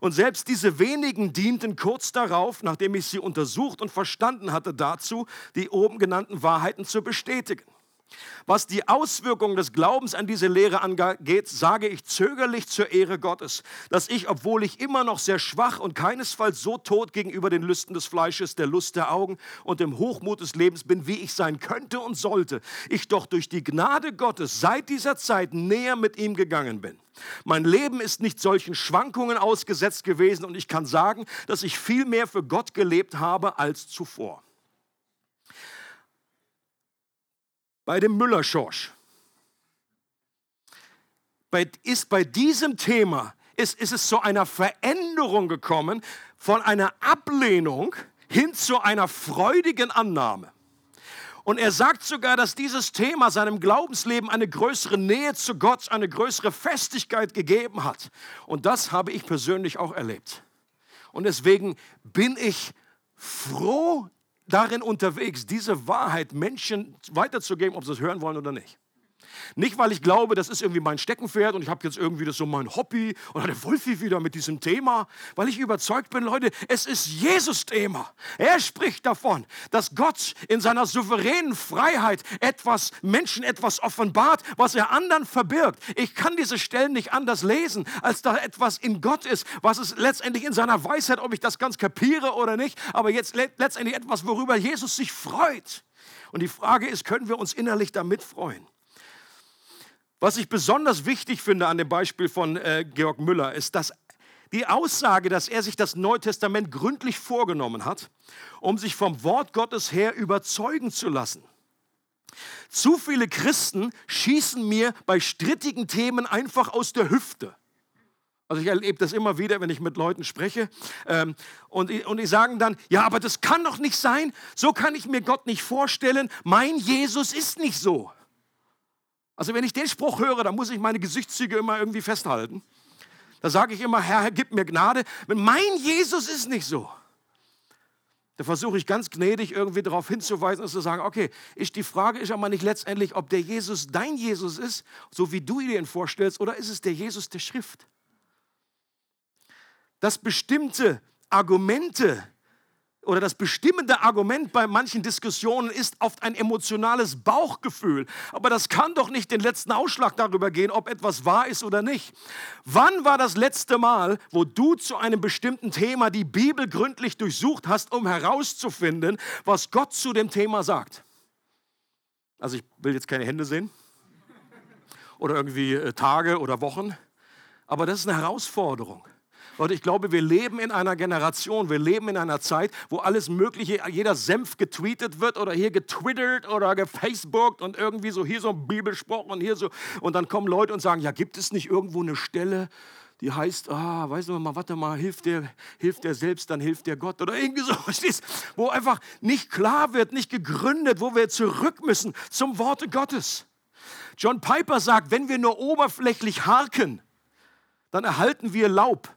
Und selbst diese wenigen dienten kurz darauf, nachdem ich sie untersucht und verstanden hatte, dazu, die oben genannten Wahrheiten zu bestätigen. Was die Auswirkungen des Glaubens an diese Lehre angeht, sage ich zögerlich zur Ehre Gottes, dass ich, obwohl ich immer noch sehr schwach und keinesfalls so tot gegenüber den Lüsten des Fleisches, der Lust der Augen und dem Hochmut des Lebens bin, wie ich sein könnte und sollte, ich doch durch die Gnade Gottes seit dieser Zeit näher mit ihm gegangen bin. Mein Leben ist nicht solchen Schwankungen ausgesetzt gewesen und ich kann sagen, dass ich viel mehr für Gott gelebt habe als zuvor. Bei dem Müller-Schorsch. Ist bei diesem Thema ist, ist es zu einer Veränderung gekommen, von einer Ablehnung hin zu einer freudigen Annahme. Und er sagt sogar, dass dieses Thema seinem Glaubensleben eine größere Nähe zu Gott, eine größere Festigkeit gegeben hat. Und das habe ich persönlich auch erlebt. Und deswegen bin ich froh, darin unterwegs, diese Wahrheit Menschen weiterzugeben, ob sie es hören wollen oder nicht. Nicht, weil ich glaube, das ist irgendwie mein Steckenpferd und ich habe jetzt irgendwie das so mein Hobby oder der Wolfi wieder mit diesem Thema, weil ich überzeugt bin, Leute, es ist Jesus-Thema. Er spricht davon, dass Gott in seiner souveränen Freiheit etwas, Menschen etwas offenbart, was er anderen verbirgt. Ich kann diese Stellen nicht anders lesen, als da etwas in Gott ist, was es letztendlich in seiner Weisheit, ob ich das ganz kapiere oder nicht, aber jetzt letztendlich etwas, worüber Jesus sich freut. Und die Frage ist, können wir uns innerlich damit freuen? Was ich besonders wichtig finde an dem Beispiel von äh, Georg Müller, ist, dass die Aussage, dass er sich das Neue Testament gründlich vorgenommen hat, um sich vom Wort Gottes her überzeugen zu lassen. Zu viele Christen schießen mir bei strittigen Themen einfach aus der Hüfte. Also ich erlebe das immer wieder, wenn ich mit Leuten spreche. Ähm, und, und die sagen dann, ja, aber das kann doch nicht sein. So kann ich mir Gott nicht vorstellen. Mein Jesus ist nicht so. Also wenn ich den Spruch höre, dann muss ich meine Gesichtszüge immer irgendwie festhalten. Da sage ich immer, Herr, gib mir Gnade. Mein Jesus ist nicht so. Da versuche ich ganz gnädig irgendwie darauf hinzuweisen und zu sagen, okay, ich, die Frage ist aber nicht letztendlich, ob der Jesus dein Jesus ist, so wie du ihn vorstellst, oder ist es der Jesus der Schrift? Dass bestimmte Argumente oder das bestimmende Argument bei manchen Diskussionen ist oft ein emotionales Bauchgefühl. Aber das kann doch nicht den letzten Ausschlag darüber gehen, ob etwas wahr ist oder nicht. Wann war das letzte Mal, wo du zu einem bestimmten Thema die Bibel gründlich durchsucht hast, um herauszufinden, was Gott zu dem Thema sagt? Also ich will jetzt keine Hände sehen oder irgendwie äh, Tage oder Wochen, aber das ist eine Herausforderung. Und ich glaube, wir leben in einer Generation, wir leben in einer Zeit, wo alles Mögliche, jeder Senf getweetet wird oder hier getwittert oder gefacebookt und irgendwie so hier so ein Bibelspruch und hier so. Und dann kommen Leute und sagen, ja, gibt es nicht irgendwo eine Stelle, die heißt, ah, weißt du mal, warte mal, hilft der, hilft der selbst, dann hilft der Gott oder irgendwie [LAUGHS] so, Wo einfach nicht klar wird, nicht gegründet, wo wir zurück müssen zum Worte Gottes. John Piper sagt, wenn wir nur oberflächlich harken, dann erhalten wir Laub.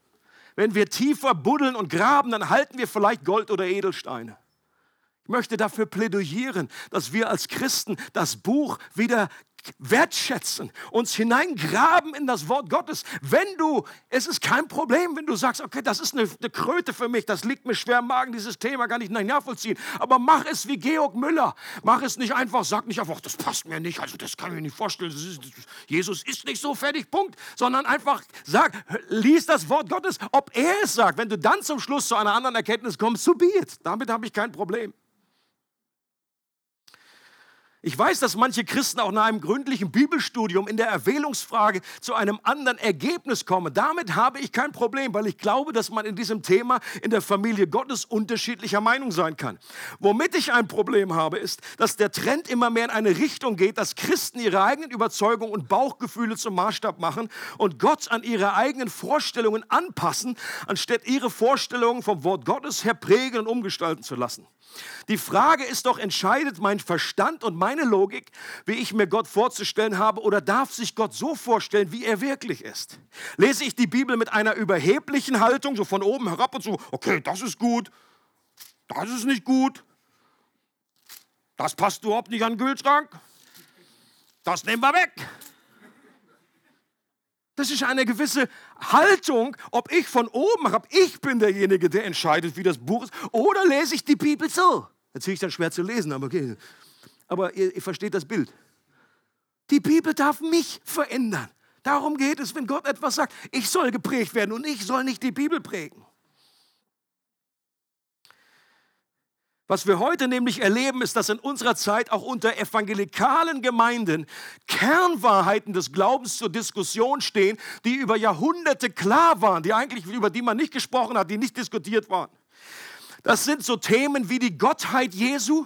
Wenn wir tiefer buddeln und graben, dann halten wir vielleicht Gold oder Edelsteine. Ich möchte dafür plädieren, dass wir als Christen das Buch wieder wertschätzen, uns hineingraben in das Wort Gottes. Wenn du, es ist kein Problem, wenn du sagst, okay, das ist eine, eine Kröte für mich, das liegt mir schwer im Magen, dieses Thema kann ich nicht nachvollziehen. Aber mach es wie Georg Müller. Mach es nicht einfach, sag nicht einfach, das passt mir nicht, also das kann ich mir nicht vorstellen. Ist, Jesus ist nicht so fertig, Punkt. Sondern einfach sag, lies das Wort Gottes, ob er es sagt. Wenn du dann zum Schluss zu einer anderen Erkenntnis kommst, so be it. Damit habe ich kein Problem. Ich weiß, dass manche Christen auch nach einem gründlichen Bibelstudium in der Erwählungsfrage zu einem anderen Ergebnis kommen. Damit habe ich kein Problem, weil ich glaube, dass man in diesem Thema in der Familie Gottes unterschiedlicher Meinung sein kann. Womit ich ein Problem habe, ist, dass der Trend immer mehr in eine Richtung geht, dass Christen ihre eigenen Überzeugungen und Bauchgefühle zum Maßstab machen und Gott an ihre eigenen Vorstellungen anpassen, anstatt ihre Vorstellungen vom Wort Gottes her prägen und umgestalten zu lassen. Die Frage ist doch, entscheidet mein Verstand und meine Logik, wie ich mir Gott vorzustellen habe, oder darf sich Gott so vorstellen, wie er wirklich ist? Lese ich die Bibel mit einer überheblichen Haltung, so von oben herab und so, okay, das ist gut, das ist nicht gut, das passt überhaupt nicht an den Kühlschrank, das nehmen wir weg. Das ist eine gewisse Haltung, ob ich von oben habe, ich bin derjenige, der entscheidet, wie das Buch ist, oder lese ich die Bibel so. Natürlich dann schwer zu lesen, aber okay. Aber ihr, ihr versteht das Bild. Die Bibel darf mich verändern. Darum geht es, wenn Gott etwas sagt. Ich soll geprägt werden und ich soll nicht die Bibel prägen. Was wir heute nämlich erleben, ist, dass in unserer Zeit auch unter evangelikalen Gemeinden Kernwahrheiten des Glaubens zur Diskussion stehen, die über Jahrhunderte klar waren, die eigentlich über die man nicht gesprochen hat, die nicht diskutiert waren. Das sind so Themen wie die Gottheit Jesu,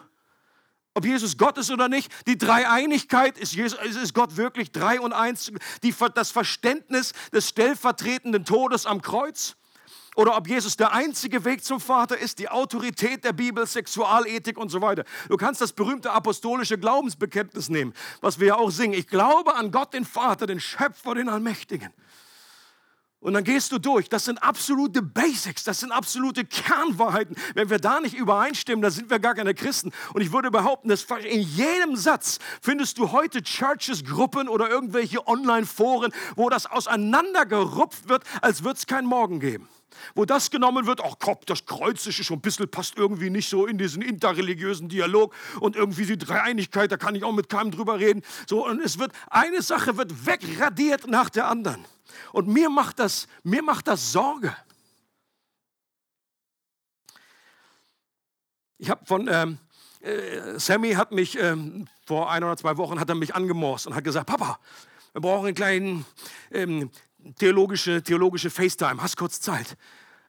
ob Jesus Gott ist oder nicht, die Dreieinigkeit, ist, Jesus, ist Gott wirklich drei und eins, die, das Verständnis des stellvertretenden Todes am Kreuz, oder ob Jesus der einzige Weg zum Vater ist, die Autorität der Bibel, Sexualethik und so weiter. Du kannst das berühmte apostolische Glaubensbekenntnis nehmen, was wir ja auch singen. Ich glaube an Gott, den Vater, den Schöpfer, den Allmächtigen. Und dann gehst du durch. Das sind absolute Basics, das sind absolute Kernwahrheiten. Wenn wir da nicht übereinstimmen, dann sind wir gar keine Christen. Und ich würde behaupten, dass in jedem Satz findest du heute Churches, Gruppen oder irgendwelche Online-Foren, wo das auseinandergerupft wird, als würde es keinen Morgen geben wo das genommen wird, ach komm, das Kreuzische schon ein bisschen passt irgendwie nicht so in diesen interreligiösen Dialog und irgendwie die Dreieinigkeit, da kann ich auch mit keinem drüber reden. So, und es wird, eine Sache wird wegradiert nach der anderen. Und mir macht das, mir macht das Sorge. Ich habe von, ähm, äh, Sammy hat mich ähm, vor ein oder zwei Wochen hat er mich angemorst und hat gesagt, Papa, wir brauchen einen kleinen ähm, theologische, theologische FaceTime, hast kurz Zeit?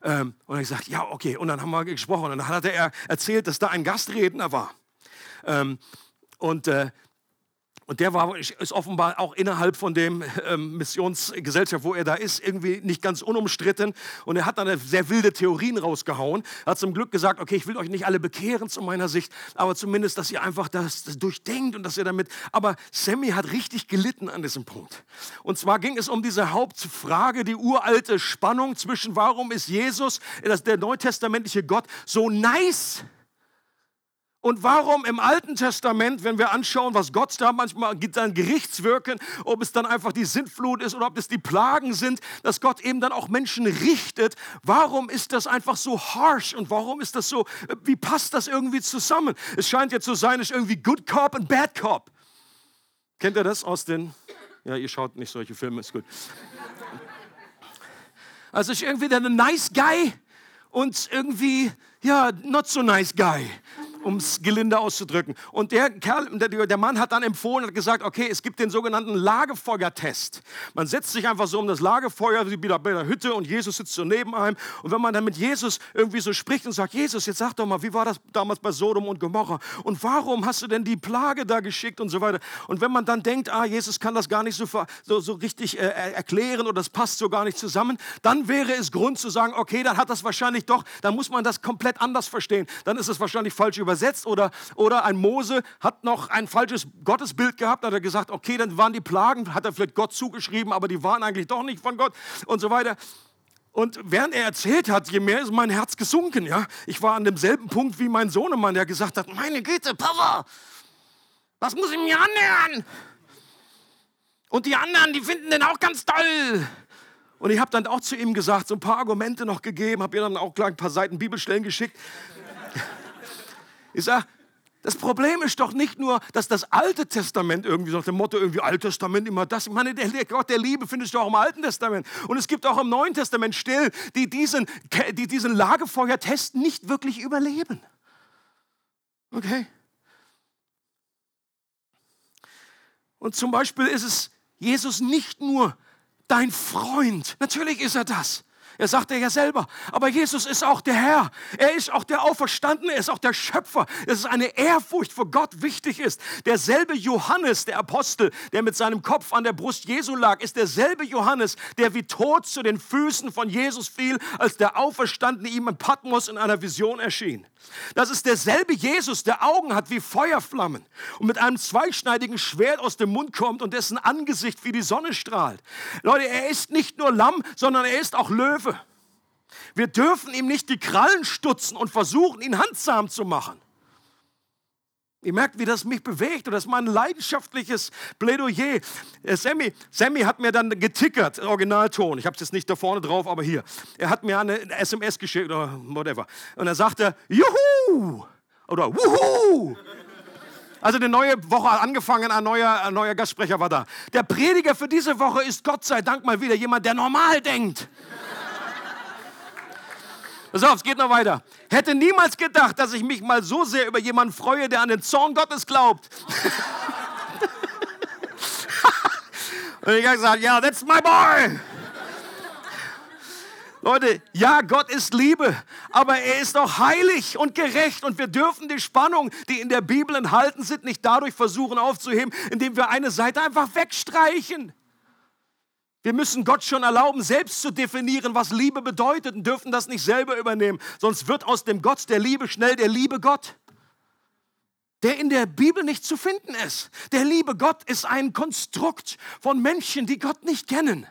Ähm, und ich gesagt, ja, okay. Und dann haben wir gesprochen und dann hat er erzählt, dass da ein Gastredner war. Ähm, und äh, und der war, ist offenbar auch innerhalb von dem ähm, Missionsgesellschaft, wo er da ist, irgendwie nicht ganz unumstritten. Und er hat dann sehr wilde Theorien rausgehauen. Er hat zum Glück gesagt, okay, ich will euch nicht alle bekehren zu meiner Sicht, aber zumindest, dass ihr einfach das, das durchdenkt und dass ihr damit... Aber Sammy hat richtig gelitten an diesem Punkt. Und zwar ging es um diese Hauptfrage, die uralte Spannung zwischen, warum ist Jesus, der neutestamentliche Gott, so nice und warum im Alten Testament, wenn wir anschauen, was Gott da manchmal gibt, dann Gerichtswirken, ob es dann einfach die Sintflut ist oder ob es die Plagen sind, dass Gott eben dann auch Menschen richtet, warum ist das einfach so harsh und warum ist das so, wie passt das irgendwie zusammen? Es scheint ja zu sein, es ist irgendwie Good Cop und Bad Cop. Kennt ihr das aus den, ja, ihr schaut nicht solche Filme, ist gut. Also ist irgendwie der Nice Guy und irgendwie, ja, not so nice Guy um es gelinde auszudrücken. Und der Kerl, der, Mann hat dann empfohlen und gesagt, okay, es gibt den sogenannten Lagefeuertest. Man setzt sich einfach so um das Lagefeuer wie bei der Hütte und Jesus sitzt so neben einem. Und wenn man dann mit Jesus irgendwie so spricht und sagt, Jesus, jetzt sag doch mal, wie war das damals bei Sodom und Gomorra? Und warum hast du denn die Plage da geschickt und so weiter? Und wenn man dann denkt, ah, Jesus kann das gar nicht so, so, so richtig äh, erklären oder das passt so gar nicht zusammen, dann wäre es Grund zu sagen, okay, dann hat das wahrscheinlich doch, dann muss man das komplett anders verstehen. Dann ist es wahrscheinlich falsch übersetzt übersetzt oder, oder ein Mose hat noch ein falsches Gottesbild gehabt, hat er gesagt, okay, dann waren die Plagen, hat er vielleicht Gott zugeschrieben, aber die waren eigentlich doch nicht von Gott und so weiter. Und während er erzählt hat, je mehr ist mein Herz gesunken. Ja? Ich war an demselben Punkt wie mein Sohnemann, der gesagt hat, meine Güte, Papa, was muss ich mir annähern? Und die anderen, die finden den auch ganz toll. Und ich habe dann auch zu ihm gesagt, so ein paar Argumente noch gegeben, habe ihr dann auch gleich ein paar Seiten Bibelstellen geschickt. Ich sage, das Problem ist doch nicht nur, dass das Alte Testament irgendwie nach dem Motto irgendwie Altes Testament immer das. Ich meine, der Gott der Liebe findest du auch im Alten Testament. Und es gibt auch im Neuen Testament Still, die diesen, die diesen Lagefeuertest nicht wirklich überleben. Okay? Und zum Beispiel ist es Jesus nicht nur dein Freund. Natürlich ist er das. Er sagt ja selber. Aber Jesus ist auch der Herr. Er ist auch der Auferstandene. Er ist auch der Schöpfer. Es ist eine Ehrfurcht vor Gott wichtig ist. Derselbe Johannes, der Apostel, der mit seinem Kopf an der Brust Jesu lag, ist derselbe Johannes, der wie tot zu den Füßen von Jesus fiel, als der Auferstandene ihm in Patmos in einer Vision erschien. Das ist derselbe Jesus, der Augen hat wie Feuerflammen und mit einem zweischneidigen Schwert aus dem Mund kommt und dessen Angesicht wie die Sonne strahlt. Leute, er ist nicht nur Lamm, sondern er ist auch Löwe. Wir dürfen ihm nicht die Krallen stutzen und versuchen, ihn handsam zu machen. Ihr merkt, wie das mich bewegt und das ist mein leidenschaftliches Plädoyer. Äh, Sammy, Sammy hat mir dann getickert, Originalton. Ich habe es jetzt nicht da vorne drauf, aber hier. Er hat mir eine SMS geschickt oder whatever. Und er sagte, Juhu! Oder Wuhu! Also eine neue Woche hat angefangen, ein neuer, ein neuer Gastsprecher war da. Der Prediger für diese Woche ist Gott sei Dank mal wieder jemand, der normal denkt. Pass auf, es geht noch weiter. Hätte niemals gedacht, dass ich mich mal so sehr über jemanden freue, der an den Zorn Gottes glaubt. [LAUGHS] Und ich habe gesagt, ja, that's my boy. Leute, ja, Gott ist Liebe, aber er ist auch heilig und gerecht und wir dürfen die Spannung, die in der Bibel enthalten sind, nicht dadurch versuchen aufzuheben, indem wir eine Seite einfach wegstreichen. Wir müssen Gott schon erlauben, selbst zu definieren, was Liebe bedeutet und dürfen das nicht selber übernehmen. Sonst wird aus dem Gott der Liebe schnell der liebe Gott, der in der Bibel nicht zu finden ist. Der liebe Gott ist ein Konstrukt von Menschen, die Gott nicht kennen.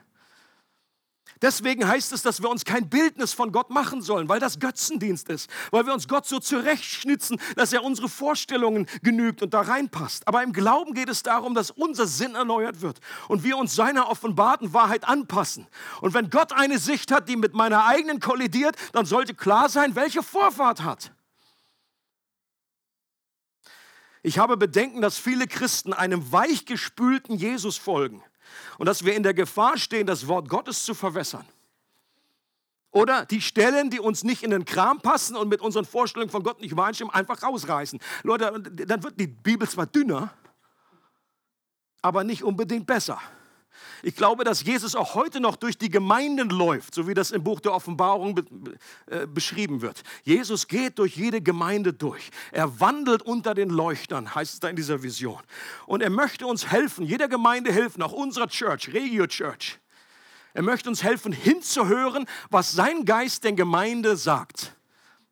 Deswegen heißt es, dass wir uns kein Bildnis von Gott machen sollen, weil das Götzendienst ist, weil wir uns Gott so zurechtschnitzen, dass er unsere Vorstellungen genügt und da reinpasst. Aber im Glauben geht es darum, dass unser Sinn erneuert wird und wir uns seiner offenbarten Wahrheit anpassen. Und wenn Gott eine Sicht hat, die mit meiner eigenen kollidiert, dann sollte klar sein, welche Vorfahrt hat. Ich habe Bedenken, dass viele Christen einem weichgespülten Jesus folgen und dass wir in der Gefahr stehen, das Wort Gottes zu verwässern. Oder die Stellen, die uns nicht in den Kram passen und mit unseren Vorstellungen von Gott nicht übereinstimmen, einfach rausreißen. Leute, dann wird die Bibel zwar dünner, aber nicht unbedingt besser. Ich glaube, dass Jesus auch heute noch durch die Gemeinden läuft, so wie das im Buch der Offenbarung be äh, beschrieben wird. Jesus geht durch jede Gemeinde durch. Er wandelt unter den Leuchtern, heißt es da in dieser Vision. Und er möchte uns helfen, jeder Gemeinde helfen, auch unserer Church, Regio Church. Er möchte uns helfen, hinzuhören, was sein Geist der Gemeinde sagt.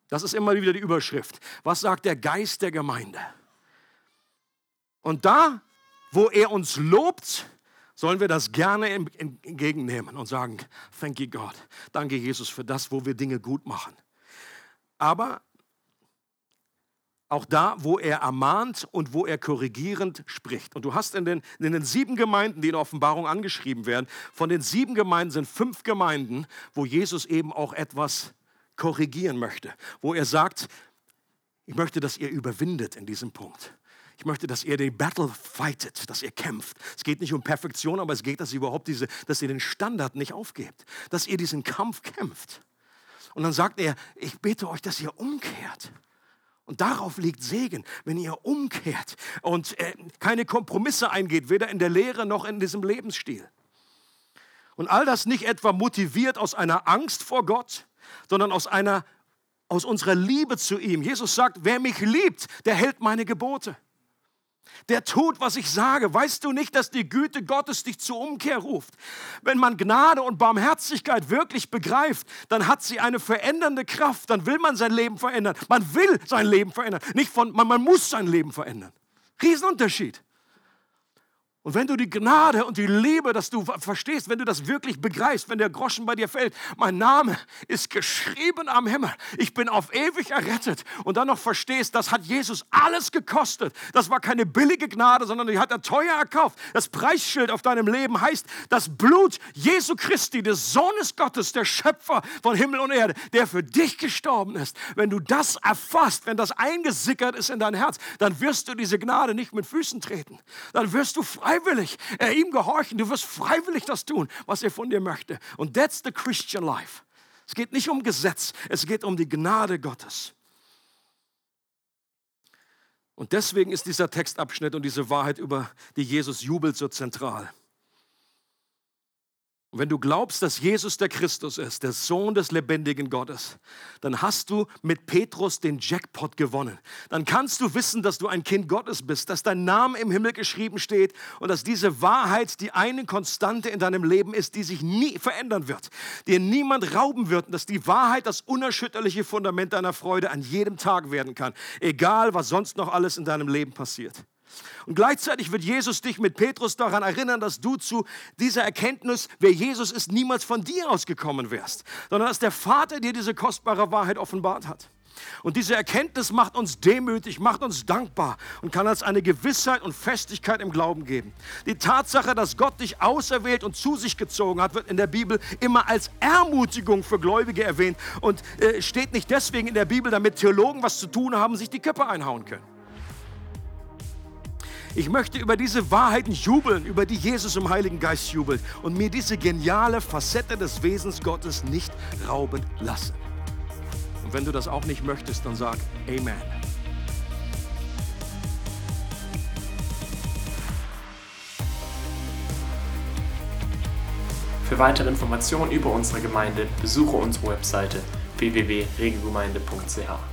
Das ist immer wieder die Überschrift. Was sagt der Geist der Gemeinde? Und da, wo er uns lobt, sollen wir das gerne entgegennehmen und sagen, thank you God, danke Jesus für das, wo wir Dinge gut machen. Aber auch da, wo er ermahnt und wo er korrigierend spricht. Und du hast in den, in den sieben Gemeinden, die in der Offenbarung angeschrieben werden, von den sieben Gemeinden sind fünf Gemeinden, wo Jesus eben auch etwas korrigieren möchte, wo er sagt, ich möchte, dass ihr überwindet in diesem Punkt. Ich möchte, dass ihr den Battle fightet, dass ihr kämpft. Es geht nicht um Perfektion, aber es geht, dass ihr überhaupt diese, dass ihr den Standard nicht aufgebt, dass ihr diesen Kampf kämpft. Und dann sagt er, ich bete euch, dass ihr umkehrt. Und darauf liegt Segen, wenn ihr umkehrt und äh, keine Kompromisse eingeht, weder in der Lehre noch in diesem Lebensstil. Und all das nicht etwa motiviert aus einer Angst vor Gott, sondern aus einer aus unserer Liebe zu ihm. Jesus sagt, wer mich liebt, der hält meine Gebote der tut, was ich sage. Weißt du nicht, dass die Güte Gottes dich zur Umkehr ruft? Wenn man Gnade und Barmherzigkeit wirklich begreift, dann hat sie eine verändernde Kraft. Dann will man sein Leben verändern. Man will sein Leben verändern. Nicht von, man, man muss sein Leben verändern. Riesenunterschied. Und wenn du die Gnade und die Liebe, dass du verstehst, wenn du das wirklich begreifst, wenn der Groschen bei dir fällt, mein Name ist geschrieben am Himmel, ich bin auf ewig errettet und dann noch verstehst, das hat Jesus alles gekostet. Das war keine billige Gnade, sondern die hat er teuer erkauft. Das Preisschild auf deinem Leben heißt das Blut Jesu Christi, des Sohnes Gottes, der Schöpfer von Himmel und Erde, der für dich gestorben ist. Wenn du das erfasst, wenn das eingesickert ist in dein Herz, dann wirst du diese Gnade nicht mit Füßen treten. Dann wirst du frei freiwillig äh, ihm gehorchen. Du wirst freiwillig das tun, was er von dir möchte. Und that's the Christian life. Es geht nicht um Gesetz, es geht um die Gnade Gottes. Und deswegen ist dieser Textabschnitt und diese Wahrheit, über die Jesus jubelt, so zentral. Und wenn du glaubst, dass Jesus der Christus ist, der Sohn des lebendigen Gottes, dann hast du mit Petrus den Jackpot gewonnen. Dann kannst du wissen, dass du ein Kind Gottes bist, dass dein Name im Himmel geschrieben steht und dass diese Wahrheit die eine Konstante in deinem Leben ist, die sich nie verändern wird, dir niemand rauben wird und dass die Wahrheit das unerschütterliche Fundament deiner Freude an jedem Tag werden kann, egal was sonst noch alles in deinem Leben passiert. Und gleichzeitig wird Jesus dich mit Petrus daran erinnern, dass du zu dieser Erkenntnis, wer Jesus ist, niemals von dir ausgekommen wärst, sondern dass der Vater dir diese kostbare Wahrheit offenbart hat. Und diese Erkenntnis macht uns demütig, macht uns dankbar und kann uns eine Gewissheit und Festigkeit im Glauben geben. Die Tatsache, dass Gott dich auserwählt und zu sich gezogen hat, wird in der Bibel immer als Ermutigung für Gläubige erwähnt und äh, steht nicht deswegen in der Bibel, damit Theologen was zu tun haben, sich die Köpfe einhauen können. Ich möchte über diese Wahrheiten jubeln, über die Jesus im Heiligen Geist jubelt und mir diese geniale Facette des Wesens Gottes nicht rauben lassen. Und wenn du das auch nicht möchtest, dann sag Amen. Für weitere Informationen über unsere Gemeinde besuche unsere Webseite www.regelgemeinde.ch.